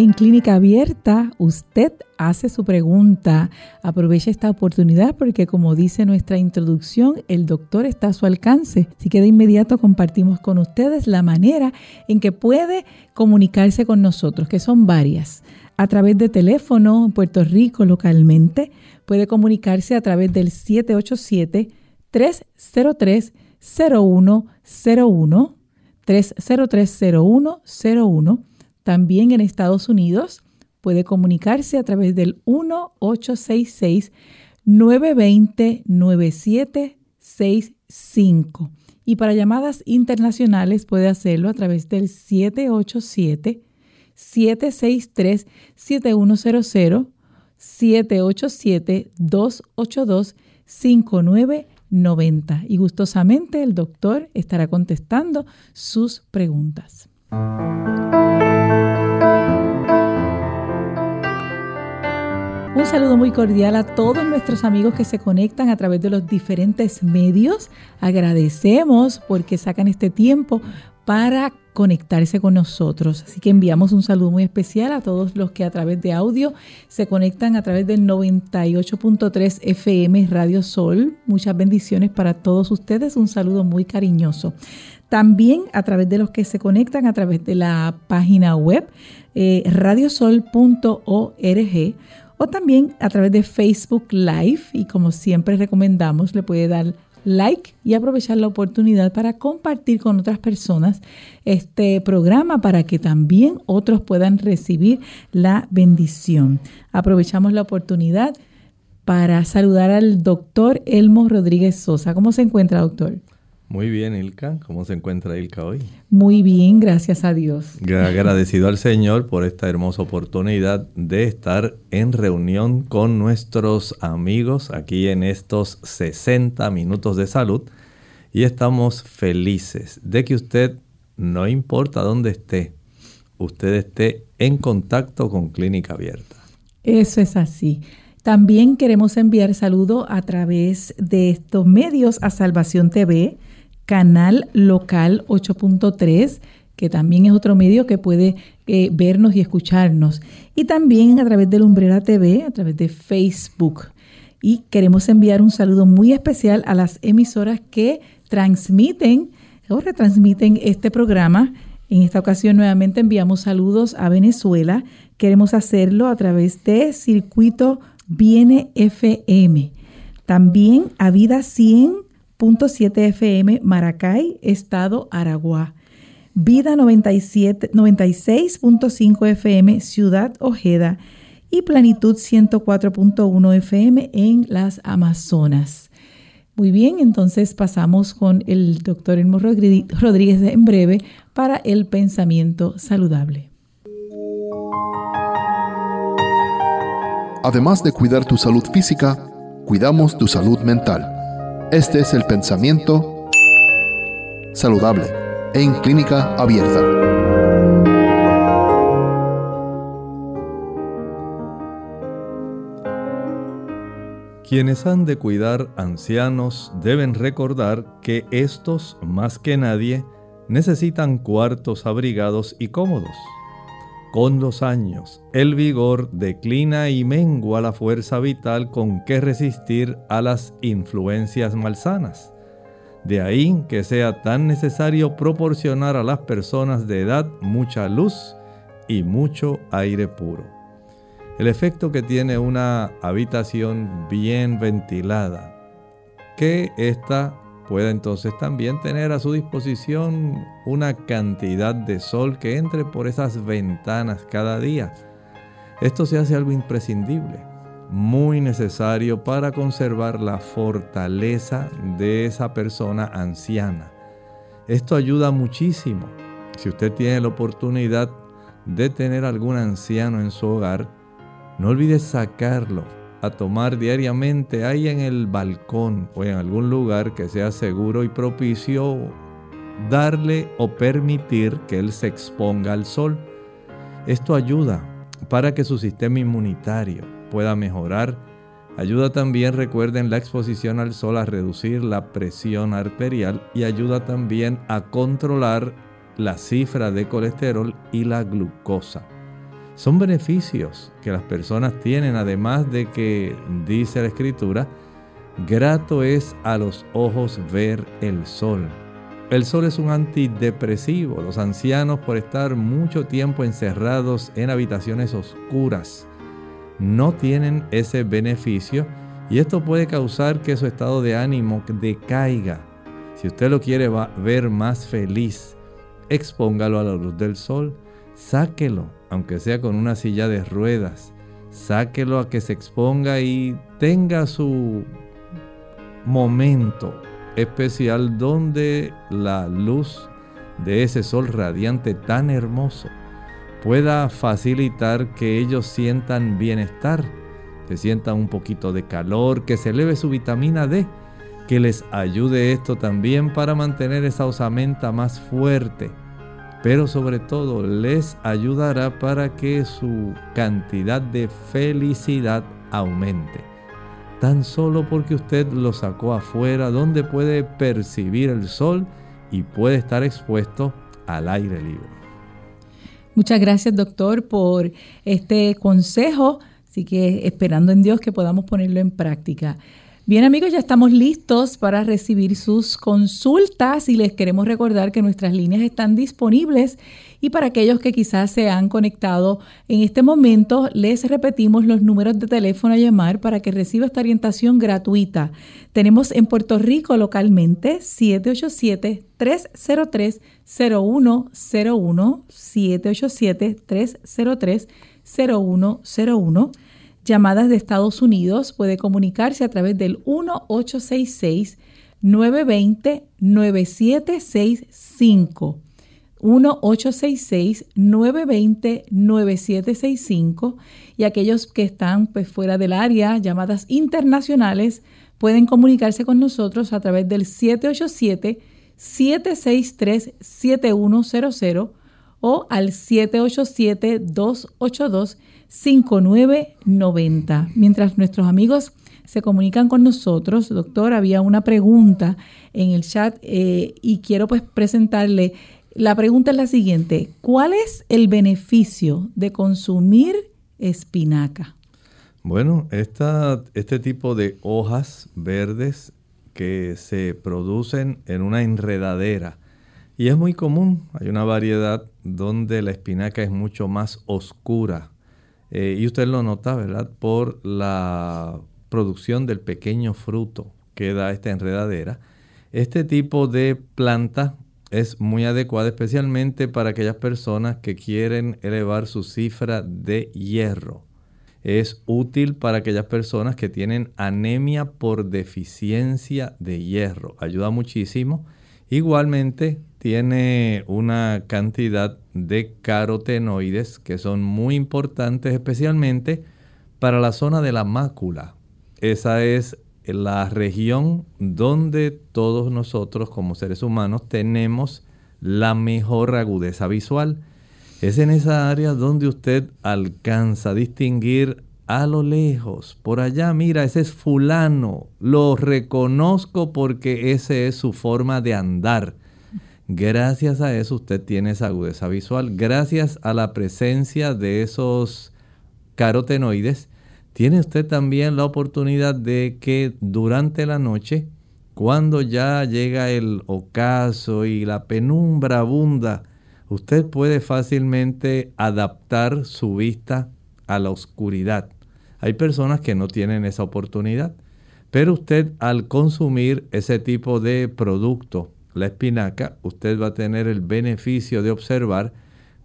En Clínica Abierta usted hace su pregunta. Aprovecha esta oportunidad porque como dice nuestra introducción, el doctor está a su alcance. Así que de inmediato compartimos con ustedes la manera en que puede comunicarse con nosotros, que son varias. A través de teléfono en Puerto Rico localmente, puede comunicarse a través del 787 303 0101 303 0101 también en Estados Unidos puede comunicarse a través del 1-866-920-9765. Y para llamadas internacionales puede hacerlo a través del 787-763-7100, 787-282-5990. Y gustosamente el doctor estará contestando sus preguntas. Un saludo muy cordial a todos nuestros amigos que se conectan a través de los diferentes medios. Agradecemos porque sacan este tiempo para conectarse con nosotros. Así que enviamos un saludo muy especial a todos los que a través de audio se conectan a través del 98.3 FM Radio Sol. Muchas bendiciones para todos ustedes. Un saludo muy cariñoso. También a través de los que se conectan a través de la página web eh, radiosol.org o también a través de Facebook Live y como siempre recomendamos le puede dar like y aprovechar la oportunidad para compartir con otras personas este programa para que también otros puedan recibir la bendición. Aprovechamos la oportunidad para saludar al doctor Elmo Rodríguez Sosa. ¿Cómo se encuentra, doctor? Muy bien, Ilka. ¿Cómo se encuentra Ilka hoy? Muy bien, gracias a Dios. Agradecido al Señor por esta hermosa oportunidad de estar en reunión con nuestros amigos aquí en estos 60 minutos de salud. Y estamos felices de que usted, no importa dónde esté, usted esté en contacto con Clínica Abierta. Eso es así. También queremos enviar saludo a través de estos medios a Salvación TV canal local 8.3, que también es otro medio que puede eh, vernos y escucharnos. Y también a través de Lumbrera TV, a través de Facebook. Y queremos enviar un saludo muy especial a las emisoras que transmiten o retransmiten este programa. En esta ocasión nuevamente enviamos saludos a Venezuela. Queremos hacerlo a través de Circuito Viene FM. También a Vida 100 7 FM Maracay, Estado Aragua. Vida 96.5 FM Ciudad Ojeda y Planitud 104.1 FM en las Amazonas. Muy bien, entonces pasamos con el doctor Elmo Rodríguez en breve para el pensamiento saludable. Además de cuidar tu salud física, cuidamos tu salud mental. Este es el pensamiento saludable en clínica abierta. Quienes han de cuidar ancianos deben recordar que estos, más que nadie, necesitan cuartos abrigados y cómodos. Con los años, el vigor declina y mengua la fuerza vital con que resistir a las influencias malsanas. De ahí que sea tan necesario proporcionar a las personas de edad mucha luz y mucho aire puro. El efecto que tiene una habitación bien ventilada, que esta pueda entonces también tener a su disposición una cantidad de sol que entre por esas ventanas cada día. Esto se hace algo imprescindible, muy necesario para conservar la fortaleza de esa persona anciana. Esto ayuda muchísimo. Si usted tiene la oportunidad de tener algún anciano en su hogar, no olvide sacarlo a tomar diariamente ahí en el balcón o en algún lugar que sea seguro y propicio, darle o permitir que él se exponga al sol. Esto ayuda para que su sistema inmunitario pueda mejorar. Ayuda también, recuerden, la exposición al sol a reducir la presión arterial y ayuda también a controlar la cifra de colesterol y la glucosa. Son beneficios que las personas tienen, además de que, dice la escritura, grato es a los ojos ver el sol. El sol es un antidepresivo. Los ancianos por estar mucho tiempo encerrados en habitaciones oscuras no tienen ese beneficio y esto puede causar que su estado de ánimo decaiga. Si usted lo quiere ver más feliz, expóngalo a la luz del sol, sáquelo aunque sea con una silla de ruedas. Sáquelo a que se exponga y tenga su momento especial donde la luz de ese sol radiante tan hermoso pueda facilitar que ellos sientan bienestar, que sientan un poquito de calor, que se eleve su vitamina D, que les ayude esto también para mantener esa osamenta más fuerte pero sobre todo les ayudará para que su cantidad de felicidad aumente. Tan solo porque usted lo sacó afuera donde puede percibir el sol y puede estar expuesto al aire libre. Muchas gracias doctor por este consejo, así que esperando en Dios que podamos ponerlo en práctica. Bien amigos, ya estamos listos para recibir sus consultas y les queremos recordar que nuestras líneas están disponibles y para aquellos que quizás se han conectado en este momento, les repetimos los números de teléfono a llamar para que reciba esta orientación gratuita. Tenemos en Puerto Rico localmente 787-303-0101, 787-303-0101 llamadas de Estados Unidos puede comunicarse a través del 1-866-920-9765. 1-866-920-9765 y aquellos que están pues, fuera del área, llamadas internacionales, pueden comunicarse con nosotros a través del 787-763-7100 o al 787 282 5990. Mientras nuestros amigos se comunican con nosotros, doctor, había una pregunta en el chat eh, y quiero pues presentarle. La pregunta es la siguiente, ¿cuál es el beneficio de consumir espinaca? Bueno, esta, este tipo de hojas verdes que se producen en una enredadera y es muy común, hay una variedad donde la espinaca es mucho más oscura eh, y usted lo nota, ¿verdad? Por la producción del pequeño fruto que da esta enredadera. Este tipo de planta es muy adecuada especialmente para aquellas personas que quieren elevar su cifra de hierro. Es útil para aquellas personas que tienen anemia por deficiencia de hierro. Ayuda muchísimo. Igualmente tiene una cantidad de carotenoides que son muy importantes especialmente para la zona de la mácula. Esa es la región donde todos nosotros como seres humanos tenemos la mejor agudeza visual. Es en esa área donde usted alcanza a distinguir a lo lejos, por allá, mira, ese es fulano, lo reconozco porque esa es su forma de andar. Gracias a eso usted tiene esa agudeza visual. Gracias a la presencia de esos carotenoides, tiene usted también la oportunidad de que durante la noche, cuando ya llega el ocaso y la penumbra abunda, usted puede fácilmente adaptar su vista a la oscuridad. Hay personas que no tienen esa oportunidad, pero usted al consumir ese tipo de producto, la espinaca, usted va a tener el beneficio de observar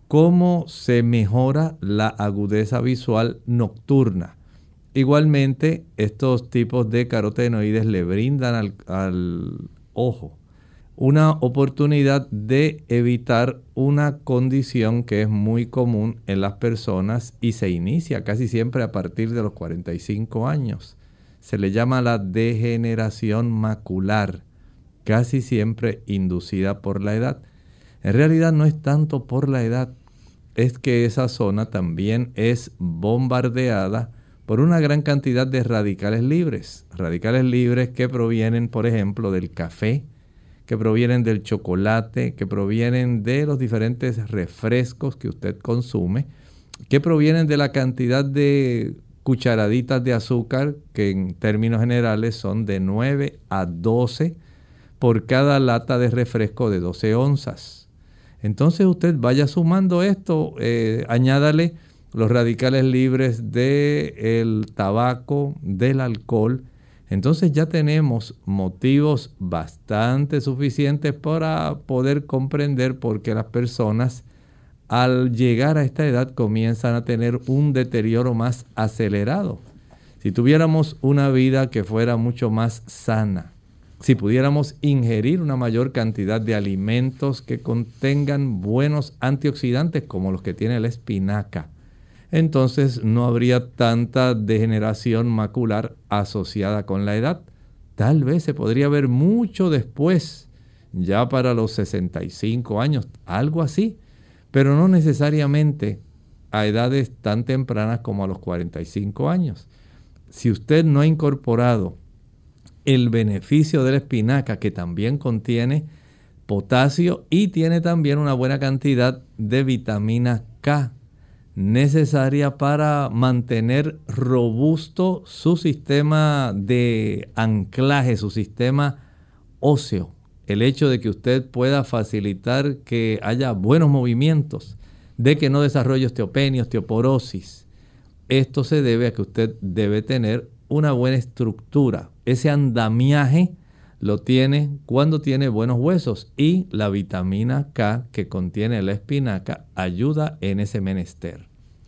cómo se mejora la agudeza visual nocturna. Igualmente, estos tipos de carotenoides le brindan al, ojo una oportunidad de evitar una condición que es muy común en las personas y se inicia casi siempre a partir de los 45 años. Se le llama la degeneración macular, casi siempre inducida por la edad. En realidad no es tanto por la edad, es que esa zona también es bombardeada por una gran cantidad de radicales libres. Radicales libres que provienen, por ejemplo, del café, que provienen del chocolate, que provienen de los diferentes refrescos que usted consume, que provienen de la cantidad de cucharaditas de azúcar, que en términos generales son de 9 a 12 por cada lata de refresco de 12 onzas. Entonces usted vaya sumando esto, eh, añádale los radicales libres del tabaco, del alcohol, entonces ya tenemos motivos bastante suficientes para poder comprender por qué las personas al llegar a esta edad comienzan a tener un deterioro más acelerado. Si tuviéramos una vida que fuera mucho más sana, si pudiéramos ingerir una mayor cantidad de alimentos que contengan buenos antioxidantes como los que tiene la espinaca, entonces no habría tanta degeneración macular asociada con la edad. Tal vez se podría ver mucho después, ya para los 65 años, algo así, pero no necesariamente a edades tan tempranas como a los 45 años. Si usted no ha incorporado el beneficio de la espinaca, que también contiene potasio y tiene también una buena cantidad de vitamina K, necesaria para mantener robusto su sistema de anclaje, su sistema óseo. El hecho de que usted pueda facilitar que haya buenos movimientos, de que no desarrolle osteopenia, osteoporosis. Esto se debe a que usted debe tener una buena estructura. Ese andamiaje lo tiene cuando tiene buenos huesos y la vitamina K que contiene la espinaca ayuda en ese menester.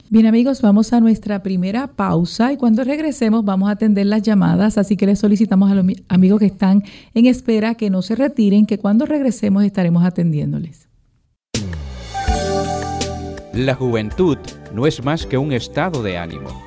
Bien amigos, vamos a nuestra primera pausa y cuando regresemos vamos a atender las llamadas, así que les solicitamos a los amigos que están en espera que no se retiren, que cuando regresemos estaremos atendiéndoles. La juventud no es más que un estado de ánimo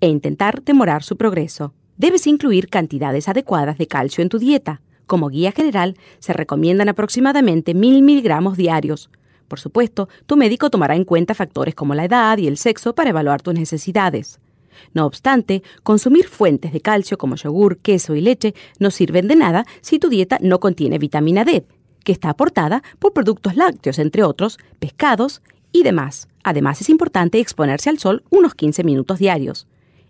e intentar demorar su progreso. Debes incluir cantidades adecuadas de calcio en tu dieta. Como guía general, se recomiendan aproximadamente 1000 miligramos diarios. Por supuesto, tu médico tomará en cuenta factores como la edad y el sexo para evaluar tus necesidades. No obstante, consumir fuentes de calcio como yogur, queso y leche no sirven de nada si tu dieta no contiene vitamina D, que está aportada por productos lácteos, entre otros, pescados y demás. Además, es importante exponerse al sol unos 15 minutos diarios.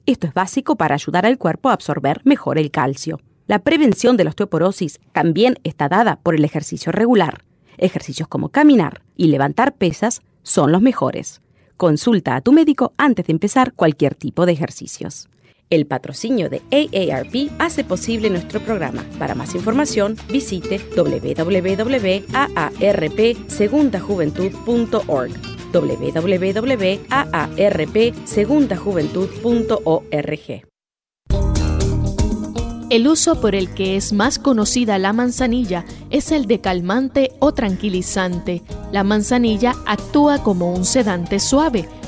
Esto es básico para ayudar al cuerpo a absorber mejor el calcio. La prevención de la osteoporosis también está dada por el ejercicio regular. Ejercicios como caminar y levantar pesas son los mejores. Consulta a tu médico antes de empezar cualquier tipo de ejercicios. El patrocinio de AARP hace posible nuestro programa. Para más información, visite www.aarpsegundajuventud.org www.aarpsegundajuventud.org. El uso por el que es más conocida la manzanilla es el de calmante o tranquilizante. La manzanilla actúa como un sedante suave.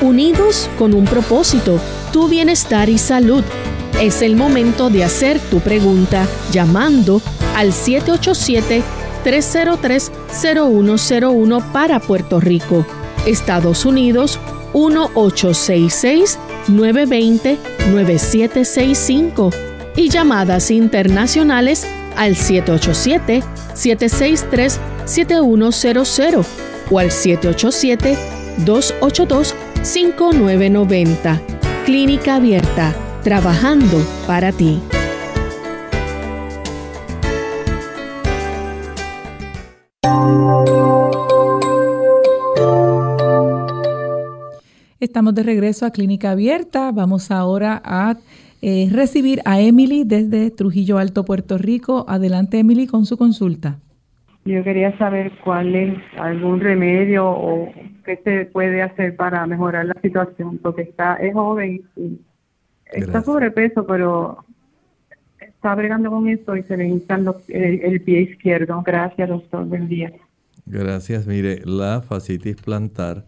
Unidos con un propósito, tu bienestar y salud. Es el momento de hacer tu pregunta llamando al 787-303-0101 para Puerto Rico, Estados Unidos 1866-920-9765 y llamadas internacionales al 787-763-7100 o al 787-282-5990. Clínica Abierta, trabajando para ti. Estamos de regreso a Clínica Abierta. Vamos ahora a eh, recibir a Emily desde Trujillo Alto, Puerto Rico. Adelante, Emily, con su consulta. Yo quería saber cuál es algún remedio o qué se puede hacer para mejorar la situación, porque está es joven y está sobrepeso, pero está bregando con esto y se le hincha el, pie izquierdo. Gracias, doctor. Buen día. Gracias. Mire, la fascitis plantar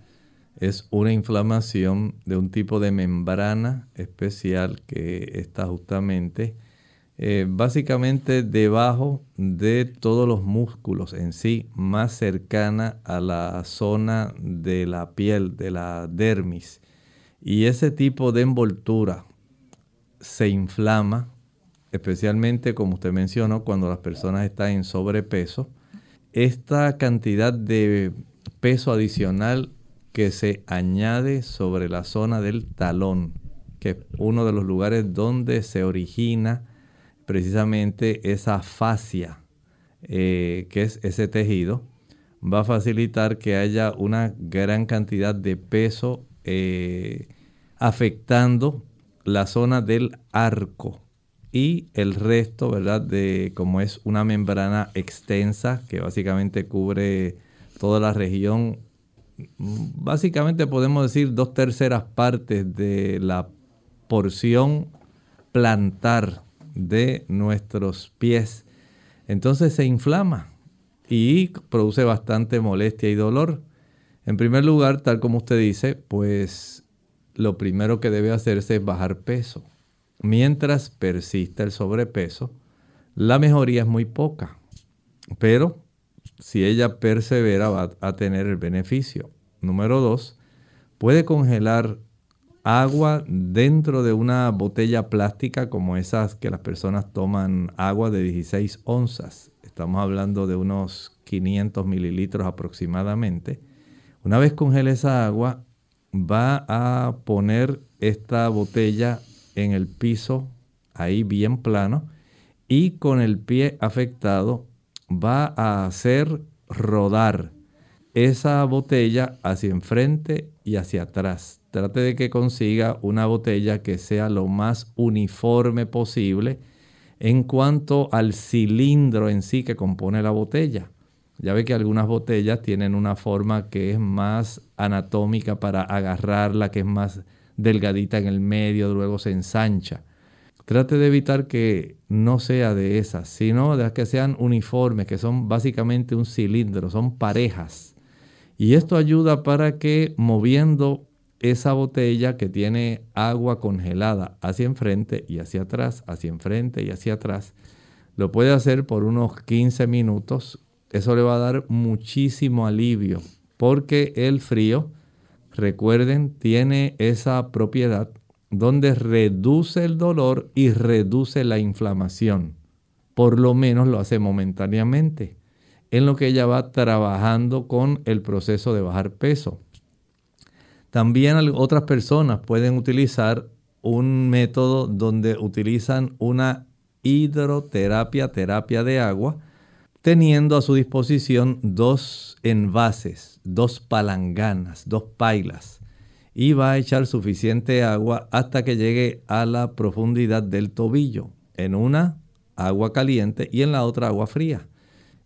es una inflamación de un tipo de membrana especial que está justamente eh, básicamente debajo de todos los músculos en sí, más cercana a la zona de la piel, de la dermis. Y ese tipo de envoltura se inflama, especialmente como usted mencionó, cuando las personas están en sobrepeso. Esta cantidad de peso adicional que se añade sobre la zona del talón, que es uno de los lugares donde se origina precisamente esa fascia, eh, que es ese tejido, va a facilitar que haya una gran cantidad de peso eh, afectando la zona del arco y el resto, ¿verdad? De como es una membrana extensa que básicamente cubre toda la región, básicamente podemos decir dos terceras partes de la porción plantar de nuestros pies. Entonces se inflama y produce bastante molestia y dolor. En primer lugar, tal como usted dice, pues lo primero que debe hacerse es bajar peso. Mientras persista el sobrepeso, la mejoría es muy poca. Pero si ella persevera va a tener el beneficio. Número dos, puede congelar agua dentro de una botella plástica como esas que las personas toman agua de 16 onzas. Estamos hablando de unos 500 mililitros aproximadamente. Una vez congele esa agua, va a poner esta botella en el piso, ahí bien plano, y con el pie afectado va a hacer rodar esa botella hacia enfrente y hacia atrás trate de que consiga una botella que sea lo más uniforme posible en cuanto al cilindro en sí que compone la botella. Ya ve que algunas botellas tienen una forma que es más anatómica para agarrarla, que es más delgadita en el medio, luego se ensancha. Trate de evitar que no sea de esas, sino de las que sean uniformes, que son básicamente un cilindro, son parejas. Y esto ayuda para que moviendo esa botella que tiene agua congelada hacia enfrente y hacia atrás, hacia enfrente y hacia atrás, lo puede hacer por unos 15 minutos. Eso le va a dar muchísimo alivio porque el frío, recuerden, tiene esa propiedad donde reduce el dolor y reduce la inflamación. Por lo menos lo hace momentáneamente, en lo que ella va trabajando con el proceso de bajar peso. También otras personas pueden utilizar un método donde utilizan una hidroterapia, terapia de agua, teniendo a su disposición dos envases, dos palanganas, dos pailas, y va a echar suficiente agua hasta que llegue a la profundidad del tobillo. En una, agua caliente y en la otra, agua fría.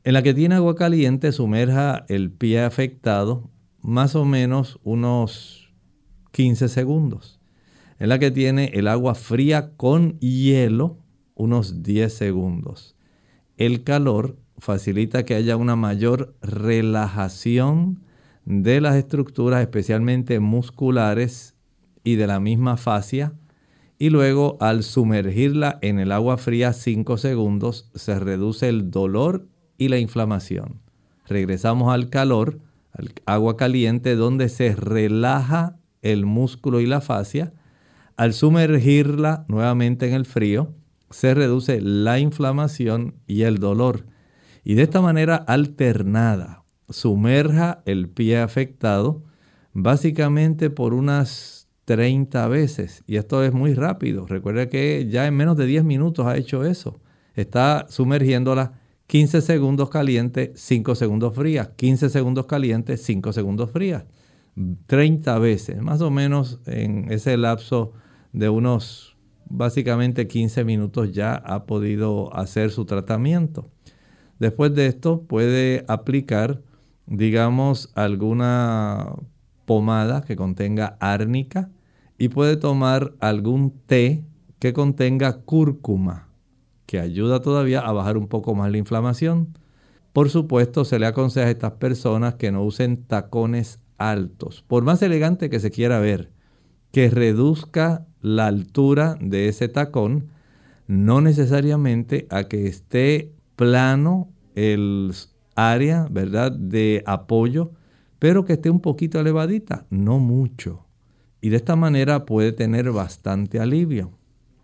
En la que tiene agua caliente, sumerja el pie afectado más o menos unos 15 segundos. En la que tiene el agua fría con hielo unos 10 segundos. El calor facilita que haya una mayor relajación de las estructuras, especialmente musculares y de la misma fascia, y luego al sumergirla en el agua fría 5 segundos se reduce el dolor y la inflamación. Regresamos al calor, al agua caliente donde se relaja el músculo y la fascia. Al sumergirla nuevamente en el frío, se reduce la inflamación y el dolor. Y de esta manera alternada, sumerja el pie afectado básicamente por unas 30 veces. Y esto es muy rápido. Recuerda que ya en menos de 10 minutos ha hecho eso. Está sumergiéndola 15 segundos caliente, 5 segundos frías. 15 segundos caliente, 5 segundos frías. 30 veces, más o menos en ese lapso de unos básicamente 15 minutos ya ha podido hacer su tratamiento. Después de esto puede aplicar, digamos, alguna pomada que contenga árnica y puede tomar algún té que contenga cúrcuma, que ayuda todavía a bajar un poco más la inflamación. Por supuesto, se le aconseja a estas personas que no usen tacones altos, por más elegante que se quiera ver, que reduzca la altura de ese tacón, no necesariamente a que esté plano el área, ¿verdad?, de apoyo, pero que esté un poquito elevadita, no mucho. Y de esta manera puede tener bastante alivio.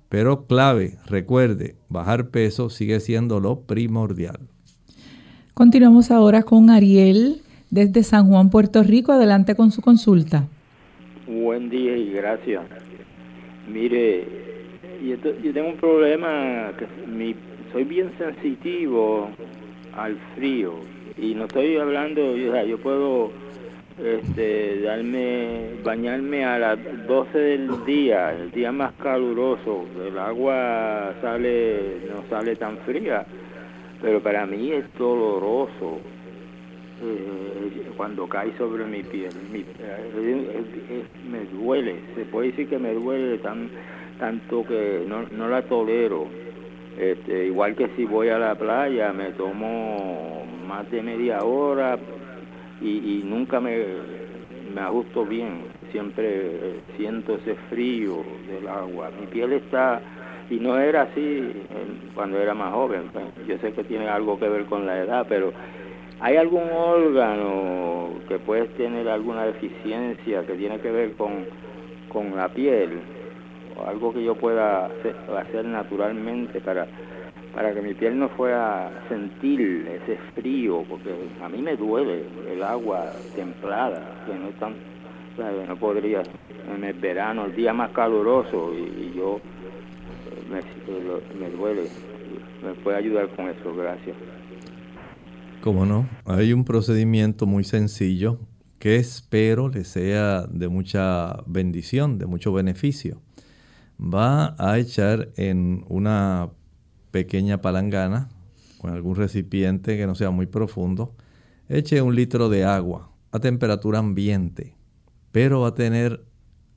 Pero clave, recuerde, bajar peso sigue siendo lo primordial. Continuamos ahora con Ariel desde San Juan, Puerto Rico. Adelante con su consulta. Buen día y gracias. Mire, yo, tengo un problema, que soy bien sensitivo al frío y no estoy hablando, yo, puedo este, darme, bañarme a las 12 del día, el día más caluroso, el agua sale, no sale tan fría, pero para mí es doloroso eh, cuando cae sobre mi piel, eh, me duele, se puede decir que me duele tan, tanto que no, no la tolero. Este, igual que si voy a la playa, me tomo más de media hora y, nunca me, me ajusto bien, siempre siento ese frío del agua. Mi piel está, y no era así eh, cuando era más joven, pues, yo sé que tiene algo que ver con la edad, pero ¿hay algún órgano que puede tener alguna deficiencia que tiene que ver con, con la piel? Algo que yo pueda hacer naturalmente para para que mi piel no fuera sentir ese frío, porque a mí me duele el agua templada, que no tan, no podría en el verano, el día más caluroso, y, yo me, me, duele. ¿Me puede ayudar con eso? Gracias. Cómo no, hay un procedimiento muy sencillo que espero le sea de mucha bendición, de mucho beneficio. Va a echar en una pequeña palangana con algún recipiente que no sea muy profundo, eche un litro de agua a temperatura ambiente, pero va a tener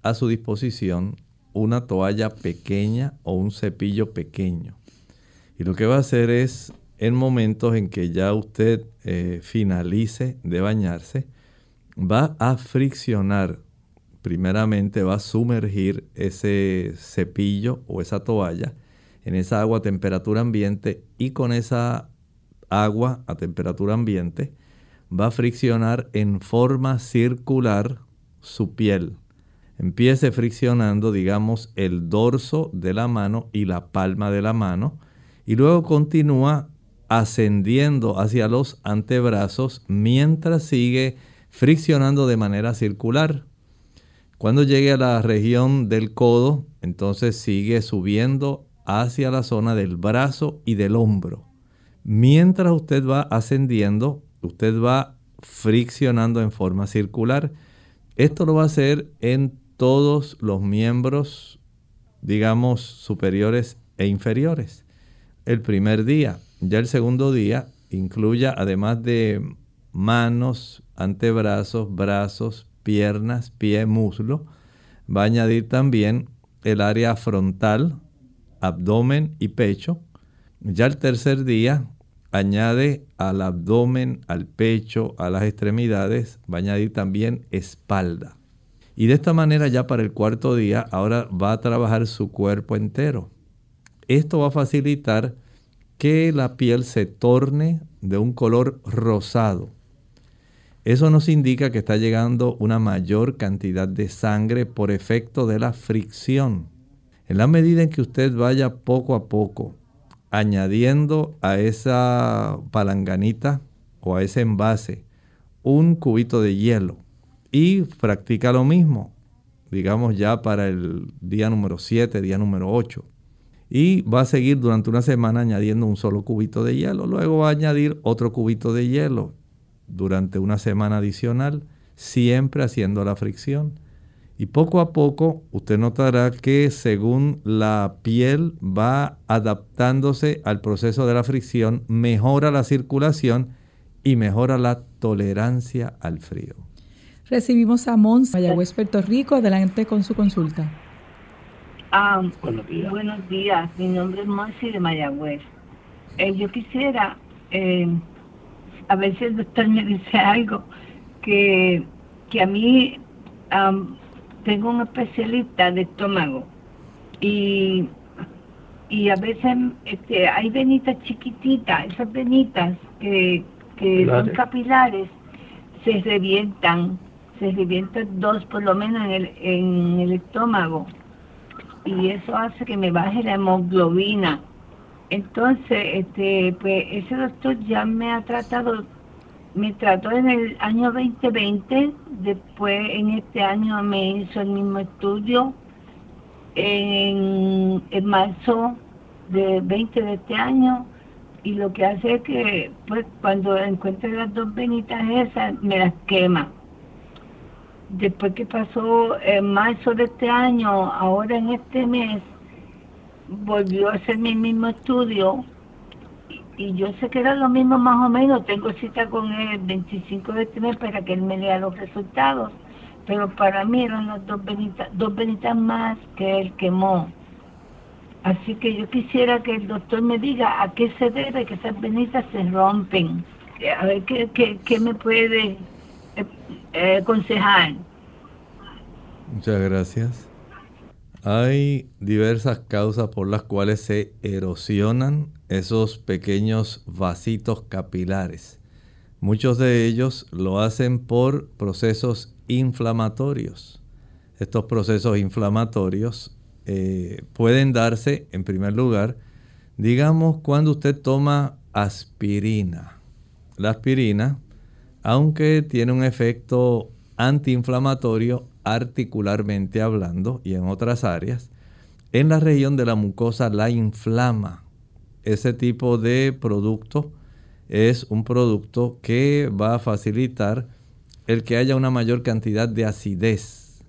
a su disposición una toalla pequeña o un cepillo pequeño. Y lo que va a hacer es, en momentos en que ya usted eh, finalice de bañarse, va a friccionar, primeramente va a sumergir ese cepillo o esa toalla en esa agua a temperatura ambiente y con esa agua a temperatura ambiente va a friccionar en forma circular su piel. Empiece friccionando, digamos, el dorso de la mano y la palma de la mano y luego continúa ascendiendo hacia los antebrazos mientras sigue friccionando de manera circular. Cuando llegue a la región del codo, entonces sigue subiendo hacia la zona del brazo y del hombro. Mientras usted va ascendiendo, usted va friccionando en forma circular. Esto lo va a hacer en todos los miembros, digamos, superiores e inferiores. El primer día, ya el segundo día, incluya además de manos, antebrazos, brazos, piernas, pie, muslo, va a añadir también el área frontal, abdomen y pecho. Ya el tercer día añade al abdomen, al pecho, a las extremidades, va a añadir también espalda. Y de esta manera ya para el cuarto día ahora va a trabajar su cuerpo entero. Esto va a facilitar que la piel se torne de un color rosado. Eso nos indica que está llegando una mayor cantidad de sangre por efecto de la fricción. En la medida en que usted vaya poco a poco añadiendo a esa palanganita o a ese envase un cubito de hielo y practica lo mismo, digamos ya para el día número 7, día número 8. Y va a seguir durante una semana añadiendo un solo cubito de hielo. Luego va a añadir otro cubito de hielo durante una semana adicional, siempre haciendo la fricción. Y poco a poco usted notará que según la piel va adaptándose al proceso de la fricción, mejora la circulación y mejora la tolerancia al frío. Recibimos a Mons, Mayagüez, Puerto Rico. Adelante con su consulta. Ah, buenos días. Buenos días. Mi nombre es Monsi de Mayagüez. Eh, yo quisiera, eh, a si el doctor me dice algo, que, que a mí tengo un especialista de estómago y, y a veces este, hay venitas chiquititas, esas venitas que, que son capilares, se revientan se revientan dos por lo menos en el, en el estómago y eso hace que me baje la hemoglobina. Entonces, este, pues ese doctor ya me ha tratado, me trató en el año 2020, después en este año me hizo el mismo estudio, en, en marzo de 20 de este año, y lo que hace es que pues cuando encuentre las dos venitas esas, me las quema. Después que pasó en marzo de este año, ahora en este mes, volvió a hacer mi mismo estudio y, yo sé que era lo mismo más o menos, tengo cita con él el 25 de este mes para que él me lea los resultados, pero para mí eran las dos venitas, dos venitas más que él quemó. Así que yo quisiera que el doctor me diga a qué se debe que esas venitas se rompen. A ver qué, qué, qué me puede eh, aconsejar. Muchas gracias. Hay diversas causas por las cuales se erosionan esos pequeños vasitos capilares. Muchos de ellos lo hacen por procesos inflamatorios. Estos procesos inflamatorios eh, pueden darse, en primer lugar, digamos, cuando usted toma aspirina. La aspirina aunque tiene un efecto antiinflamatorio articularmente hablando y en otras áreas, en la región de la mucosa la inflama. Ese tipo de producto es un producto que va a facilitar el que haya una mayor cantidad de acidez.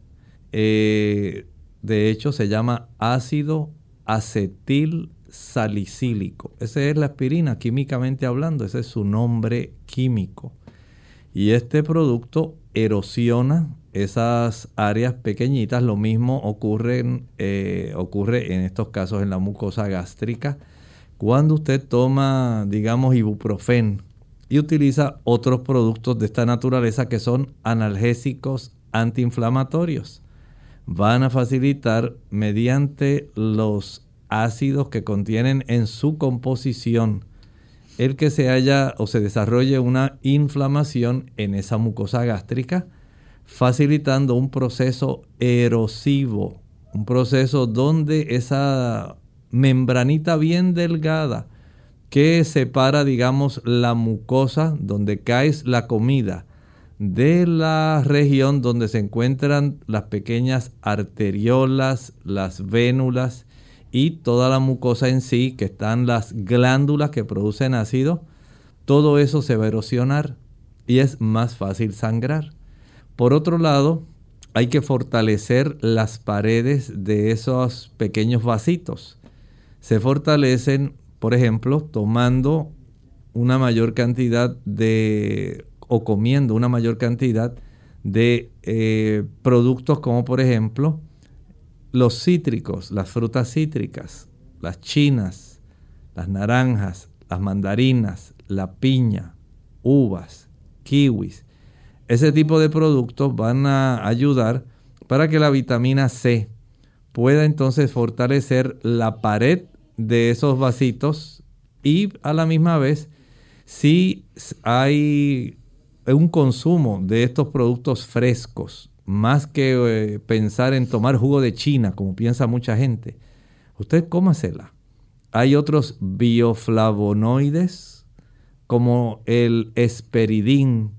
Eh, de hecho, se llama ácido acetil salicílico. Esa es la aspirina, químicamente hablando, ese es su nombre químico. Y este producto erosiona esas áreas pequeñitas. Lo mismo ocurre, eh, ocurre en estos casos en la mucosa gástrica. Cuando usted toma, digamos, ibuprofen y utiliza otros productos de esta naturaleza que son analgésicos antiinflamatorios, van a facilitar mediante los ácidos que contienen en su composición el que se haya o se desarrolle una inflamación en esa mucosa gástrica, facilitando un proceso erosivo, un proceso donde esa membranita bien delgada que separa, digamos, la mucosa donde cae la comida de la región donde se encuentran las pequeñas arteriolas, las vénulas y toda la mucosa en sí, que están las glándulas que producen ácido, todo eso se va a erosionar y es más fácil sangrar. Por otro lado, hay que fortalecer las paredes de esos pequeños vasitos. Se fortalecen, por ejemplo, tomando una mayor cantidad de, o comiendo una mayor cantidad de eh, productos como por ejemplo los cítricos, las frutas cítricas, las chinas, las naranjas, las mandarinas, la piña, uvas, kiwis. Ese tipo de productos van a ayudar para que la vitamina C pueda entonces fortalecer la pared de esos vasitos y a la misma vez si hay un consumo de estos productos frescos, más que eh, pensar en tomar jugo de China, como piensa mucha gente, usted cómasela. Hay otros bioflavonoides como el esperidín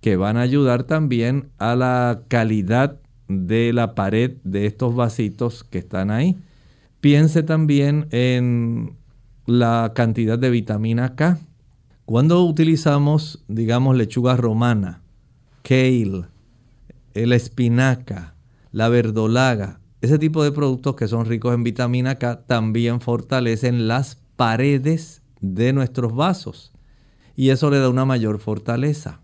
que van a ayudar también a la calidad de la pared de estos vasitos que están ahí. Piense también en la cantidad de vitamina K. Cuando utilizamos, digamos, lechuga romana, kale, el espinaca, la verdolaga, ese tipo de productos que son ricos en vitamina K también fortalecen las paredes de nuestros vasos y eso le da una mayor fortaleza.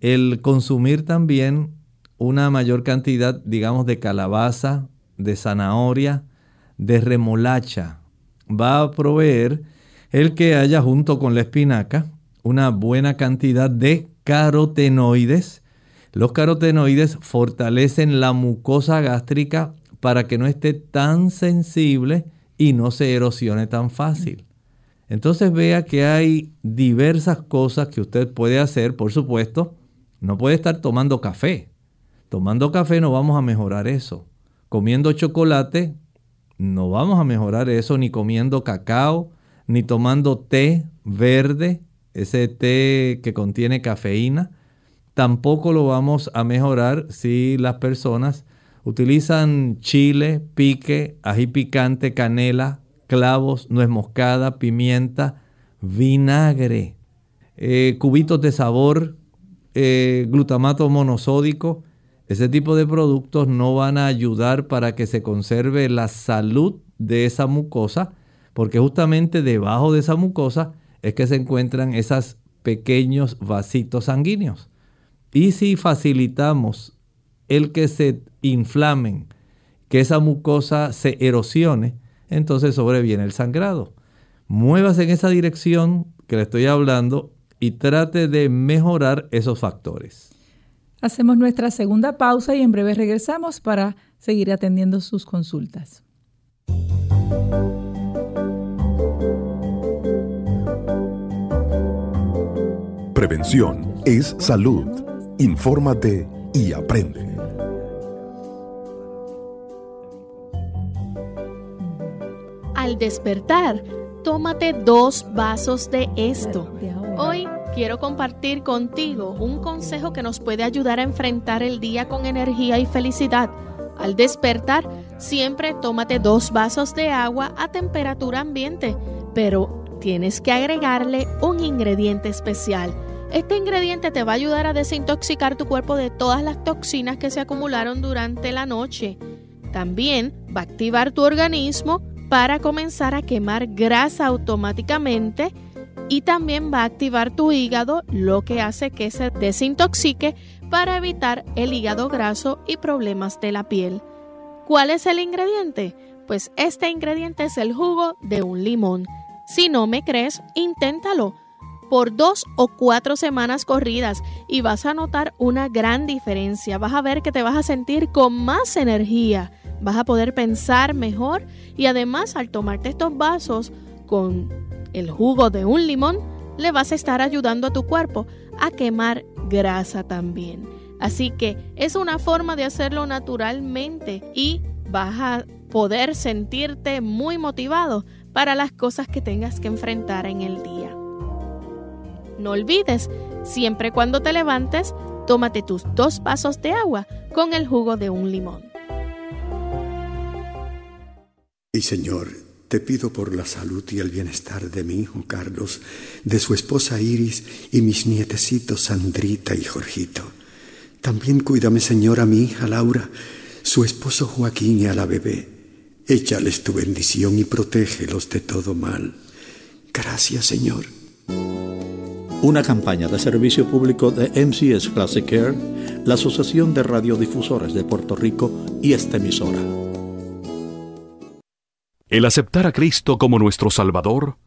El consumir también una mayor cantidad, digamos, de calabaza, de zanahoria, de remolacha, va a proveer el que haya junto con la espinaca una buena cantidad de carotenoides. Los carotenoides fortalecen la mucosa gástrica para que no esté tan sensible y no se erosione tan fácil. Entonces vea que hay diversas cosas que usted puede hacer, por supuesto, no puede estar tomando café. Tomando café no vamos a mejorar eso. Comiendo chocolate no vamos a mejorar eso ni comiendo cacao, ni tomando té verde, ese té que contiene cafeína. Tampoco lo vamos a mejorar si las personas utilizan chile, pique, ají picante, canela, clavos, nuez moscada, pimienta, vinagre, eh, cubitos de sabor, eh, glutamato monosódico. Ese tipo de productos no van a ayudar para que se conserve la salud de esa mucosa, porque justamente debajo de esa mucosa es que se encuentran esos pequeños vasitos sanguíneos. Y si facilitamos el que se inflamen, que esa mucosa se erosione, entonces sobreviene el sangrado. Muévase en esa dirección que le estoy hablando y trate de mejorar esos factores. Hacemos nuestra segunda pausa y en breve regresamos para seguir atendiendo sus consultas. Prevención es salud. Infórmate y aprende. Al despertar, tómate dos vasos de esto. Hoy quiero compartir contigo un consejo que nos puede ayudar a enfrentar el día con energía y felicidad. Al despertar, siempre tómate dos vasos de agua a temperatura ambiente, pero tienes que agregarle un ingrediente especial. Este ingrediente te va a ayudar a desintoxicar tu cuerpo de todas las toxinas que se acumularon durante la noche. También va a activar tu organismo para comenzar a quemar grasa automáticamente y también va a activar tu hígado, lo que hace que se desintoxique para evitar el hígado graso y problemas de la piel. ¿Cuál es el ingrediente? Pues este ingrediente es el jugo de un limón. Si no me crees, inténtalo por dos o cuatro semanas corridas y vas a notar una gran diferencia. Vas a ver que te vas a sentir con más energía vas a poder pensar mejor y además al tomarte estos vasos con el jugo de un limón, le vas a estar ayudando a tu cuerpo a quemar grasa también. Así que es una forma de hacerlo naturalmente y vas a poder sentirte muy motivado para las cosas que tengas que enfrentar en el día. No olvides, siempre cuando te levantes, tómate tus dos vasos de agua con el jugo de un limón. Y Señor, te pido por la salud y el bienestar de mi hijo Carlos, de su esposa Iris y mis nietecitos Sandrita y Jorgito. También cuídame, Señor, a mi hija Laura, su esposo Joaquín y a la bebé. Échales tu bendición y protégelos de todo mal. Gracias, Señor. Una campaña de servicio público de MCS Classic Care, la Asociación de Radiodifusores de Puerto Rico y esta emisora. El aceptar a Cristo como nuestro Salvador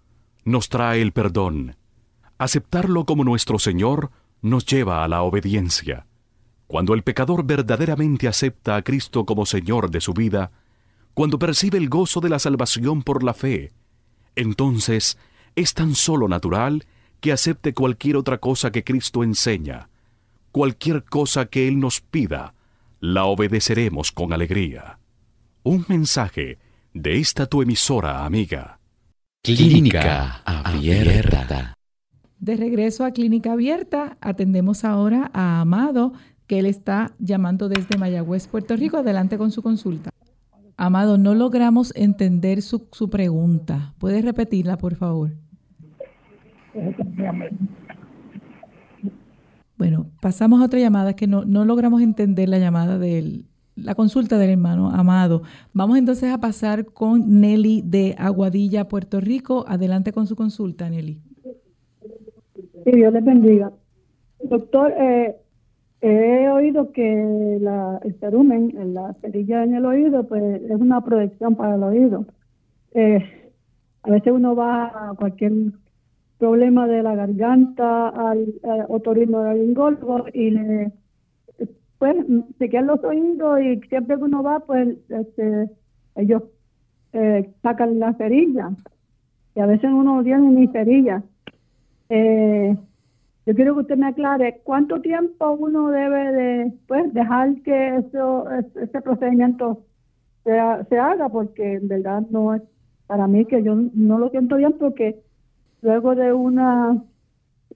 nos trae el perdón. Aceptarlo como nuestro Señor nos lleva a la obediencia. Cuando el pecador verdaderamente acepta a Cristo como Señor de su vida, cuando percibe el gozo de la salvación por la fe, entonces es tan solo natural que acepte cualquier otra cosa que Cristo enseña. Cualquier cosa que Él nos pida, la obedeceremos con alegría. Un mensaje de esta tu emisora amiga. Clínica Abierta. De regreso a Clínica Abierta, atendemos ahora a Amado, que él está llamando desde Mayagüez, Puerto Rico. Adelante con su consulta. Amado, no logramos entender su, su pregunta. ¿Puedes repetirla, por favor? Bueno, pasamos a otra llamada que no, no logramos entender la llamada de la consulta del hermano Amado. Vamos entonces a pasar con Nelly de Aguadilla, Puerto Rico. Adelante con su consulta, Nelly. Sí, Dios les bendiga. Doctor, eh, he oído que el cerumen, la cerilla en el oído, pues es una protección para el oído. Eh, a veces uno va a cualquier problema de la garganta al, al otorrinolaringólogo y le pues se quedan los oídos y siempre que uno va pues este, ellos eh, sacan la cerilla y a veces uno no tiene ni cerilla. Eh, yo quiero que usted me aclare cuánto tiempo uno debe de pues dejar que eso ese procedimiento se, se haga porque en verdad no es para mí que yo no lo siento bien porque luego de una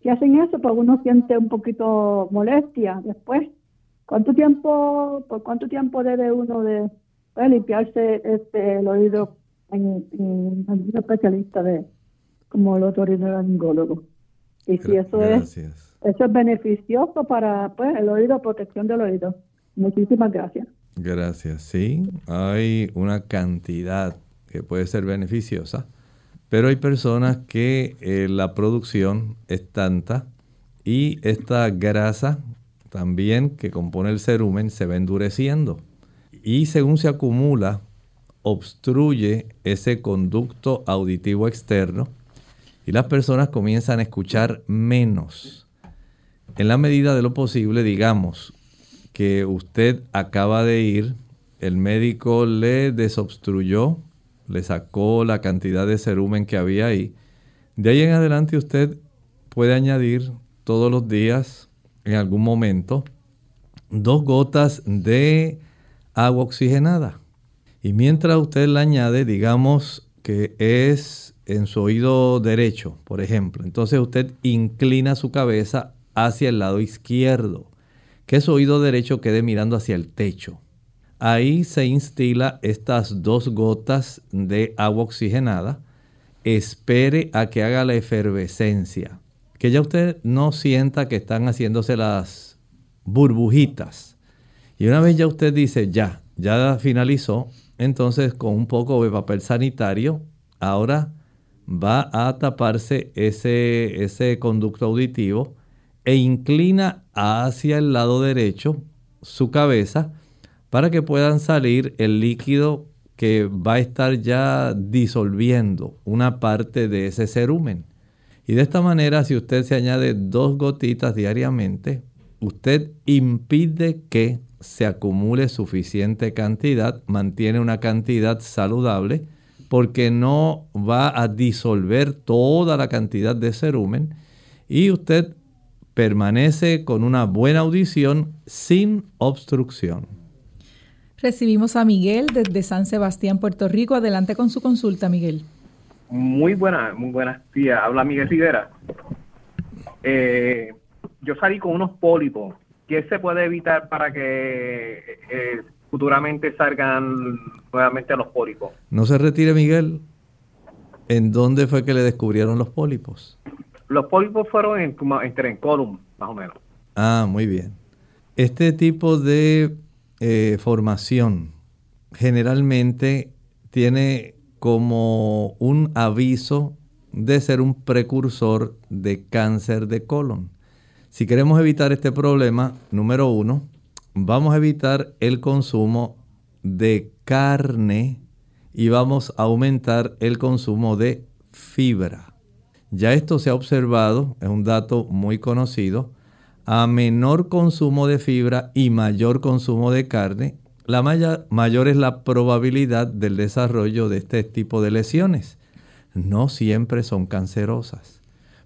que hacen eso, pues uno siente un poquito molestia después. ¿Cuánto tiempo, por cuánto tiempo debe uno de limpiarse este el oído en, un especialista de como el otorrinolaringólogo? Y si eso es eso es beneficioso para pues el oído, protección del oído. Muchísimas gracias. Gracias. Sí, hay una cantidad que puede ser beneficiosa pero hay personas que eh, la producción es tanta y esta grasa también que compone el cerumen se va endureciendo. Y según se acumula, obstruye ese conducto auditivo externo y las personas comienzan a escuchar menos. En la medida de lo posible, digamos que usted acaba de ir, el médico le desobstruyó le sacó la cantidad de cerumen que había ahí. De ahí en adelante usted puede añadir todos los días, en algún momento, dos gotas de agua oxigenada. Y mientras usted la añade, digamos que es en su oído derecho, por ejemplo, entonces usted inclina su cabeza hacia el lado izquierdo, que su oído derecho quede mirando hacia el techo. Ahí se instila estas dos gotas de agua oxigenada. Espere a que haga la efervescencia. Que ya usted no sienta que están haciéndose las burbujitas. Y una vez ya usted dice, ya, ya finalizó, entonces con un poco de papel sanitario, ahora va a taparse ese, ese conducto auditivo e inclina hacia el lado derecho su cabeza para que puedan salir el líquido que va a estar ya disolviendo una parte de ese cerumen. Y de esta manera, si usted se añade dos gotitas diariamente, usted impide que se acumule suficiente cantidad, mantiene una cantidad saludable, porque no va a disolver toda la cantidad de cerumen y usted permanece con una buena audición sin obstrucción. Recibimos a Miguel desde San Sebastián, Puerto Rico. Adelante con su consulta, Miguel. Muy buena, muy buenas días. Habla Miguel Rivera. Eh, yo salí con unos pólipos. ¿Qué se puede evitar para que eh, futuramente salgan nuevamente los pólipos? No se retire, Miguel. ¿En dónde fue que le descubrieron los pólipos? Los pólipos fueron en, en column, más o menos. Ah, muy bien. Este tipo de eh, formación generalmente tiene como un aviso de ser un precursor de cáncer de colon. Si queremos evitar este problema, número uno, vamos a evitar el consumo de carne y vamos a aumentar el consumo de fibra. Ya esto se ha observado, es un dato muy conocido. a menor consumo de fibra y mayor consumo de carne, la mayor es la probabilidad del desarrollo de este tipo de lesiones. No siempre son cancerosas,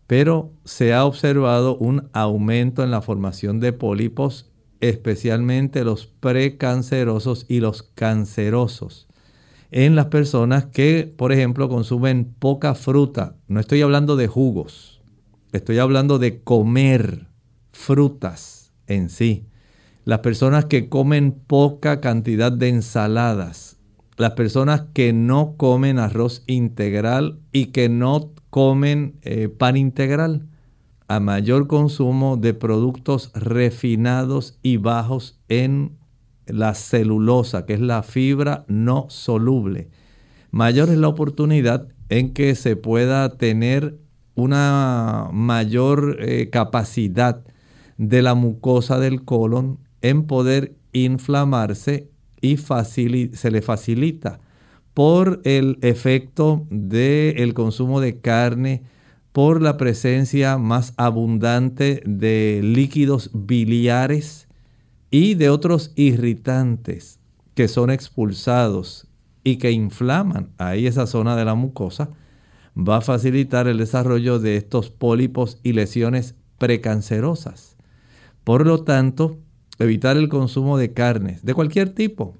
pero se ha observado un aumento en la formación de pólipos, especialmente los precancerosos y los cancerosos, en las personas que, por ejemplo, consumen poca fruta. No estoy hablando de jugos, estoy hablando de comer frutas en sí las personas que comen poca cantidad de ensaladas, las personas que no comen arroz integral y que no comen eh, pan integral, a mayor consumo de productos refinados y bajos en la celulosa, que es la fibra no soluble. Mayor es la oportunidad en que se pueda tener una mayor eh, capacidad de la mucosa del colon en poder inflamarse y se le facilita por el efecto del consumo de carne, por la presencia más abundante de líquidos biliares y de otros irritantes que son expulsados y que inflaman ahí esa zona de la mucosa, va a facilitar el desarrollo de estos pólipos y lesiones precancerosas. Por lo tanto, evitar el consumo de carnes de cualquier tipo.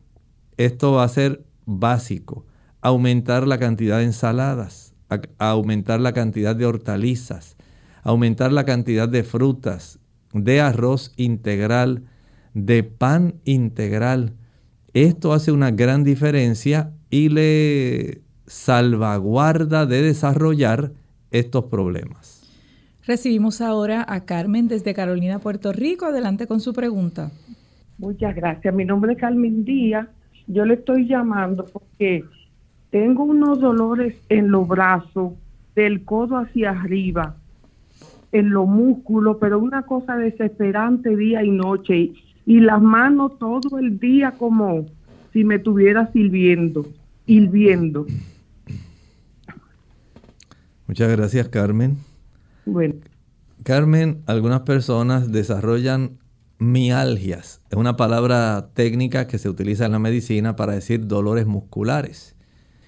Esto va a ser básico. Aumentar la cantidad de ensaladas, aumentar la cantidad de hortalizas, aumentar la cantidad de frutas, de arroz integral, de pan integral. Esto hace una gran diferencia y le salvaguarda de desarrollar estos problemas. Recibimos ahora a Carmen desde Carolina, Puerto Rico. Adelante con su pregunta. Muchas gracias. Mi nombre es Carmen Díaz. Yo le estoy llamando porque tengo unos dolores en los brazos, del codo hacia arriba, en los músculos, pero una cosa desesperante día y noche. Y las manos todo el día como si me estuviera sirviendo, hirviendo. Muchas gracias, Carmen. Bueno. Carmen, algunas personas desarrollan mialgias. Es una palabra técnica que se utiliza en la medicina para decir dolores musculares.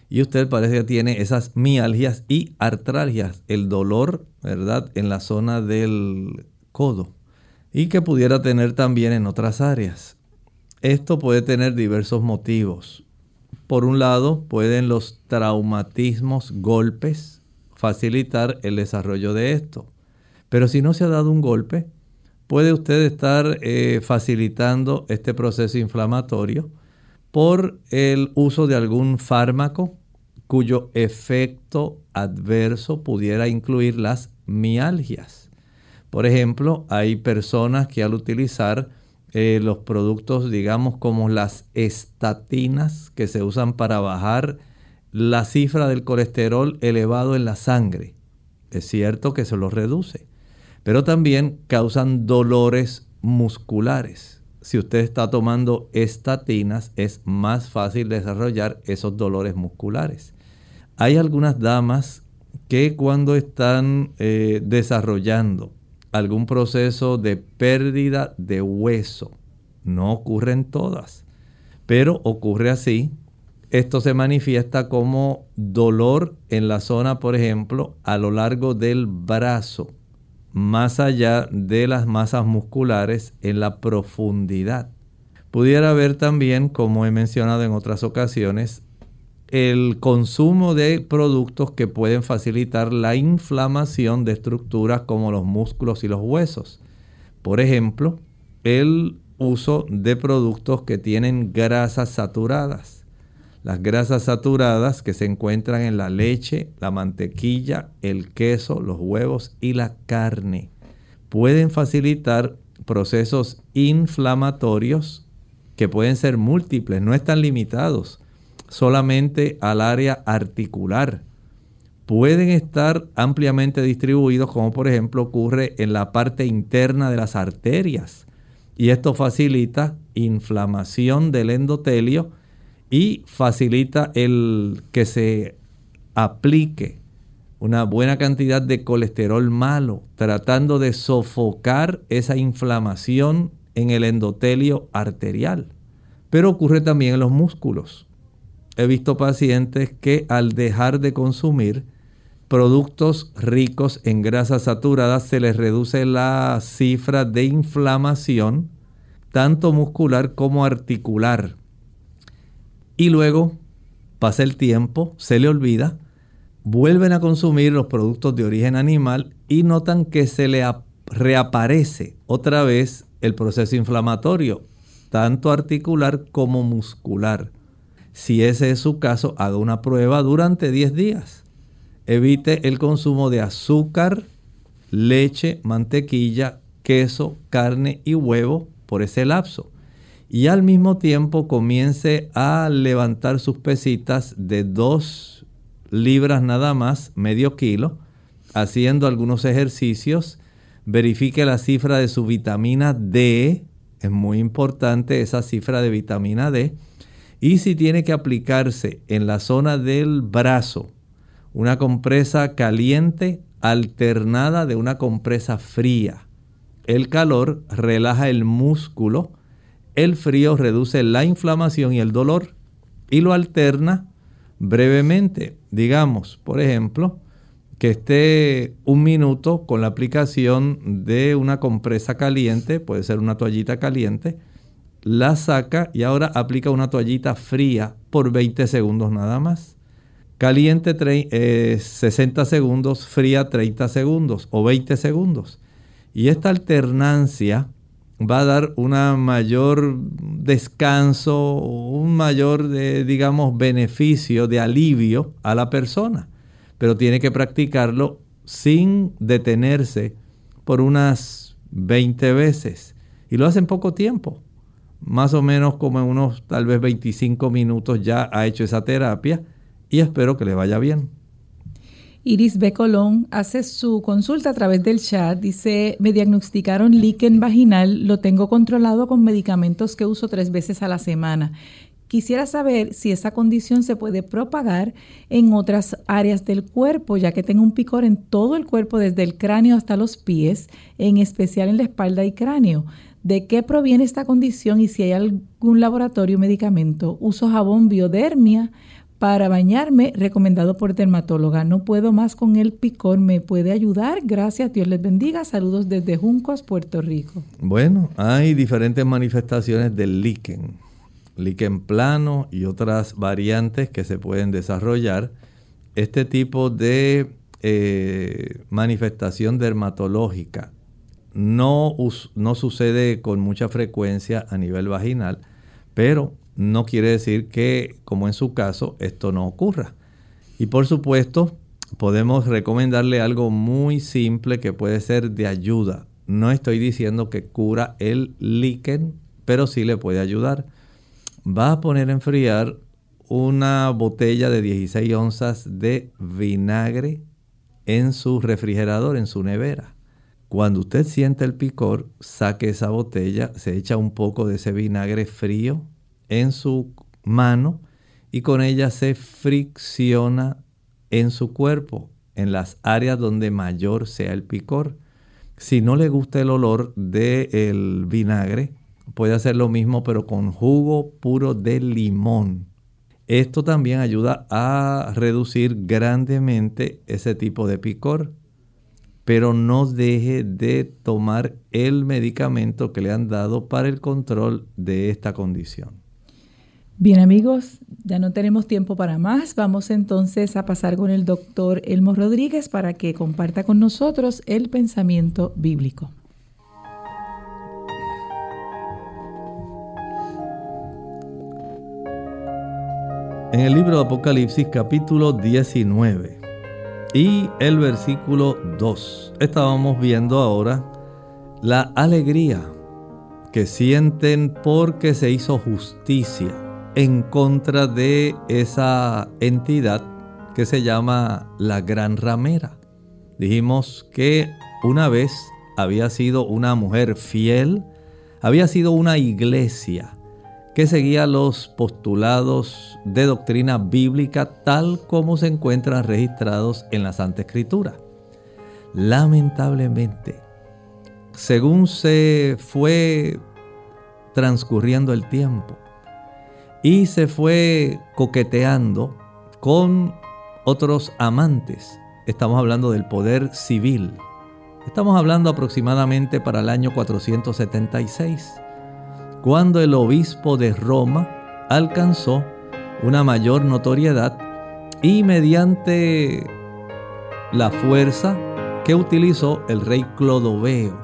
Y usted parece que tiene esas mialgias y artralgias, el dolor, ¿verdad?, en la zona del codo. Y que pudiera tener también en otras áreas. Esto puede tener diversos motivos. Por un lado, pueden los traumatismos, golpes, facilitar el desarrollo de esto. Pero si no se ha dado un golpe, puede usted estar eh, facilitando este proceso inflamatorio por el uso de algún fármaco cuyo efecto adverso pudiera incluir las mialgias. Por ejemplo, hay personas que al utilizar eh, los productos, digamos, como las estatinas que se usan para bajar la cifra del colesterol elevado en la sangre. Es cierto que se lo reduce, pero también causan dolores musculares. Si usted está tomando estatinas, es más fácil desarrollar esos dolores musculares. Hay algunas damas que cuando están eh, desarrollando algún proceso de pérdida de hueso, no ocurren todas, pero ocurre así esto se manifiesta como dolor en la zona, por ejemplo, a lo largo del brazo, más allá de las masas musculares en la profundidad. Pudiera haber también, como he mencionado en otras ocasiones, el consumo de productos que pueden facilitar la inflamación de estructuras como los músculos y los huesos. Por ejemplo, el uso de productos que tienen grasas saturadas las grasas saturadas que se encuentran en la leche, la mantequilla, el queso, los huevos y la carne pueden facilitar procesos inflamatorios que pueden ser múltiples, no están limitados solamente al área articular. Pueden estar ampliamente distribuidos, como por ejemplo ocurre en la parte interna de las arterias. Y esto facilita inflamación del endotelio y facilita el que se aplique una buena cantidad de colesterol malo, tratando de sofocar esa inflamación en el endotelio arterial. Pero ocurre también en los músculos. He visto pacientes que al dejar de consumir productos ricos en grasas saturadas se les reduce la cifra de inflamación, tanto muscular como articular. Y luego pasa el tiempo, se le olvida, vuelven a consumir los productos de origen animal y notan que se le reaparece otra vez el proceso inflamatorio, tanto articular como muscular. Si ese es su caso, haga una prueba durante 10 días. Evite el consumo de azúcar, leche, mantequilla, queso, carne y huevo por ese lapso. Y al mismo tiempo comience a levantar sus pesitas de 2 libras nada más, medio kilo, haciendo algunos ejercicios verifique la cifra de su vitamina D, es muy importante esa cifra de vitamina D, y si tiene que aplicarse en la zona del brazo una compresa caliente alternada de una compresa fría. El calor relaja el músculo, el frío reduce la inflamación y el dolor y lo alterna brevemente. Digamos, por ejemplo, que esté un minuto con la aplicación de una compresa caliente, puede ser una toallita caliente, la saca y ahora aplica una toallita fría por 20 segundos nada más. Caliente 60 eh, segundos, fría 30 segundos o 20 segundos. Y esta alternancia va a dar una mayor descanso, un mayor, digamos, beneficio de alivio a la persona pero tiene que practicarlo sin detenerse por unas 20 veces. Y lo hace en poco tiempo. Más o menos como en unos tal vez 25 minutos ya ha hecho esa terapia y espero que le vaya bien. Iris B. Colón hace su consulta a través del chat. Dice, me diagnosticaron líquen vaginal, lo tengo controlado con medicamentos que uso tres veces a la semana. Quisiera saber si esa condición se puede propagar en otras áreas del cuerpo, ya que tengo un picor en todo el cuerpo, desde el cráneo hasta los pies, en especial en la espalda y cráneo. ¿De qué proviene esta condición y si hay algún laboratorio o medicamento? Uso jabón biodermia para bañarme, recomendado por dermatóloga. No puedo más con el picor, ¿me puede ayudar? Gracias, Dios les bendiga. Saludos desde Juncos, Puerto Rico. Bueno, hay diferentes manifestaciones del líquen líquen plano y otras variantes que se pueden desarrollar. Este tipo de eh, manifestación dermatológica no, no sucede con mucha frecuencia a nivel vaginal, pero no quiere decir que, como en su caso, esto no ocurra. Y por supuesto, podemos recomendarle algo muy simple que puede ser de ayuda. No estoy diciendo que cura el líquen, pero sí le puede ayudar va a poner a enfriar una botella de 16 onzas de vinagre en su refrigerador, en su nevera. Cuando usted siente el picor, saque esa botella, se echa un poco de ese vinagre frío en su mano y con ella se fricciona en su cuerpo, en las áreas donde mayor sea el picor. Si no le gusta el olor del vinagre, puede hacer lo mismo pero con jugo puro de limón. Esto también ayuda a reducir grandemente ese tipo de picor, pero no deje de tomar el medicamento que le han dado para el control de esta condición. Bien amigos, ya no tenemos tiempo para más. Vamos entonces a pasar con el doctor Elmo Rodríguez para que comparta con nosotros el pensamiento bíblico. en el libro de Apocalipsis capítulo 19 y el versículo 2. Estábamos viendo ahora la alegría que sienten porque se hizo justicia en contra de esa entidad que se llama la gran ramera. Dijimos que una vez había sido una mujer fiel, había sido una iglesia que seguía los postulados de doctrina bíblica tal como se encuentran registrados en la Santa Escritura. Lamentablemente, según se fue transcurriendo el tiempo y se fue coqueteando con otros amantes, estamos hablando del poder civil, estamos hablando aproximadamente para el año 476, cuando el obispo de Roma alcanzó una mayor notoriedad y mediante la fuerza que utilizó el rey Clodoveo,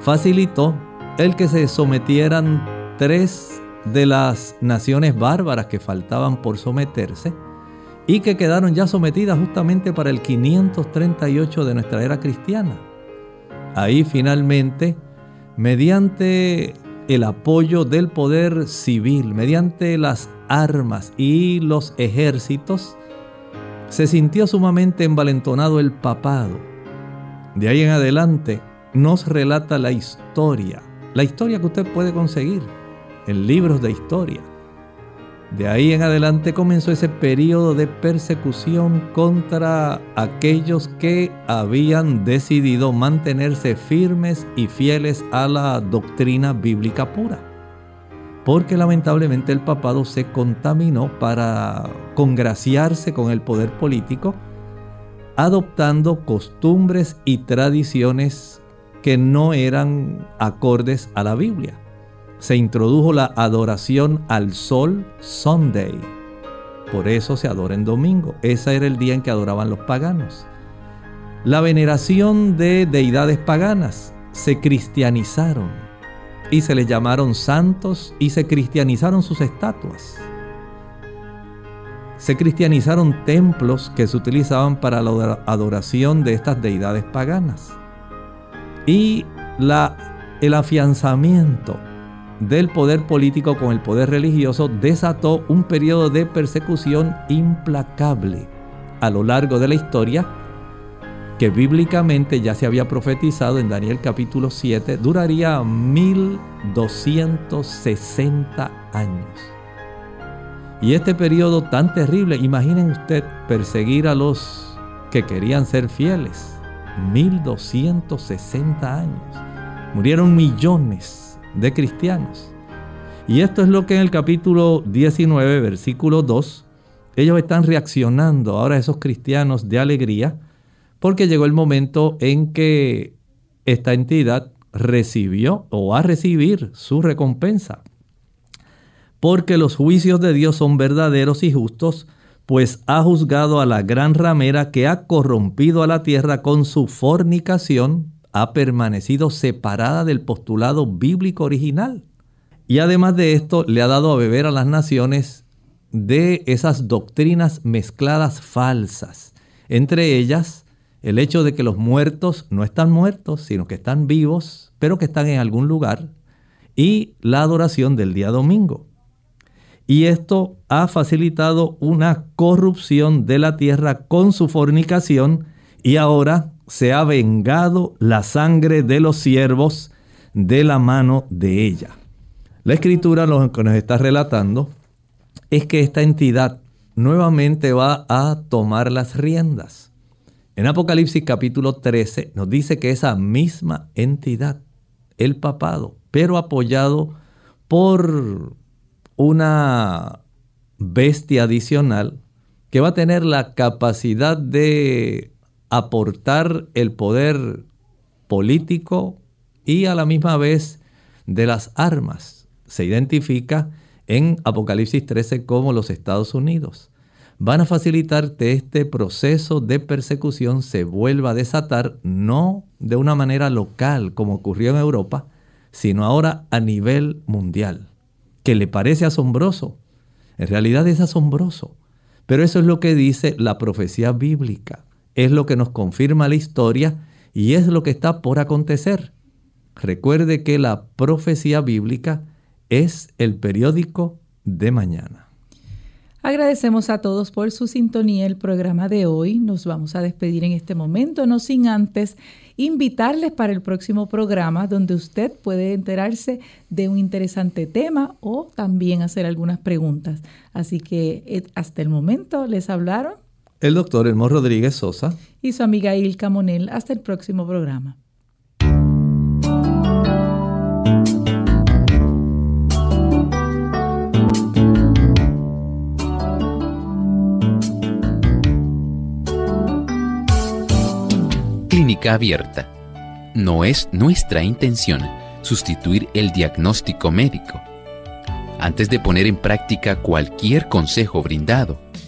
facilitó el que se sometieran tres de las naciones bárbaras que faltaban por someterse y que quedaron ya sometidas justamente para el 538 de nuestra era cristiana. Ahí finalmente, mediante el apoyo del poder civil, mediante las armas y los ejércitos, se sintió sumamente envalentonado el papado. De ahí en adelante nos relata la historia, la historia que usted puede conseguir en libros de historia. De ahí en adelante comenzó ese periodo de persecución contra aquellos que habían decidido mantenerse firmes y fieles a la doctrina bíblica pura. Porque lamentablemente el papado se contaminó para congraciarse con el poder político, adoptando costumbres y tradiciones que no eran acordes a la Biblia se introdujo la adoración al sol Sunday. Por eso se adora en domingo. Ese era el día en que adoraban los paganos. La veneración de deidades paganas se cristianizaron y se les llamaron santos y se cristianizaron sus estatuas. Se cristianizaron templos que se utilizaban para la adoración de estas deidades paganas. Y la, el afianzamiento del poder político con el poder religioso desató un periodo de persecución implacable a lo largo de la historia que bíblicamente ya se había profetizado en Daniel capítulo 7, duraría 1260 años. Y este periodo tan terrible, imaginen usted perseguir a los que querían ser fieles. 1260 años. Murieron millones de cristianos. Y esto es lo que en el capítulo 19, versículo 2, ellos están reaccionando ahora esos cristianos de alegría porque llegó el momento en que esta entidad recibió o va a recibir su recompensa. Porque los juicios de Dios son verdaderos y justos, pues ha juzgado a la gran ramera que ha corrompido a la tierra con su fornicación ha permanecido separada del postulado bíblico original. Y además de esto, le ha dado a beber a las naciones de esas doctrinas mezcladas falsas. Entre ellas, el hecho de que los muertos no están muertos, sino que están vivos, pero que están en algún lugar, y la adoración del día domingo. Y esto ha facilitado una corrupción de la tierra con su fornicación y ahora se ha vengado la sangre de los siervos de la mano de ella. La escritura lo que nos está relatando es que esta entidad nuevamente va a tomar las riendas. En Apocalipsis capítulo 13 nos dice que esa misma entidad, el papado, pero apoyado por una bestia adicional que va a tener la capacidad de aportar el poder político y a la misma vez de las armas. Se identifica en Apocalipsis 13 como los Estados Unidos. Van a facilitar que este proceso de persecución se vuelva a desatar no de una manera local como ocurrió en Europa, sino ahora a nivel mundial. Que le parece asombroso. En realidad es asombroso. Pero eso es lo que dice la profecía bíblica es lo que nos confirma la historia y es lo que está por acontecer. Recuerde que la profecía bíblica es el periódico de mañana. Agradecemos a todos por su sintonía el programa de hoy. Nos vamos a despedir en este momento, no sin antes invitarles para el próximo programa donde usted puede enterarse de un interesante tema o también hacer algunas preguntas. Así que eh, hasta el momento les hablaron el doctor Elmo Rodríguez Sosa y su amiga Ilka Monel. Hasta el próximo programa. Clínica abierta. No es nuestra intención sustituir el diagnóstico médico. Antes de poner en práctica cualquier consejo brindado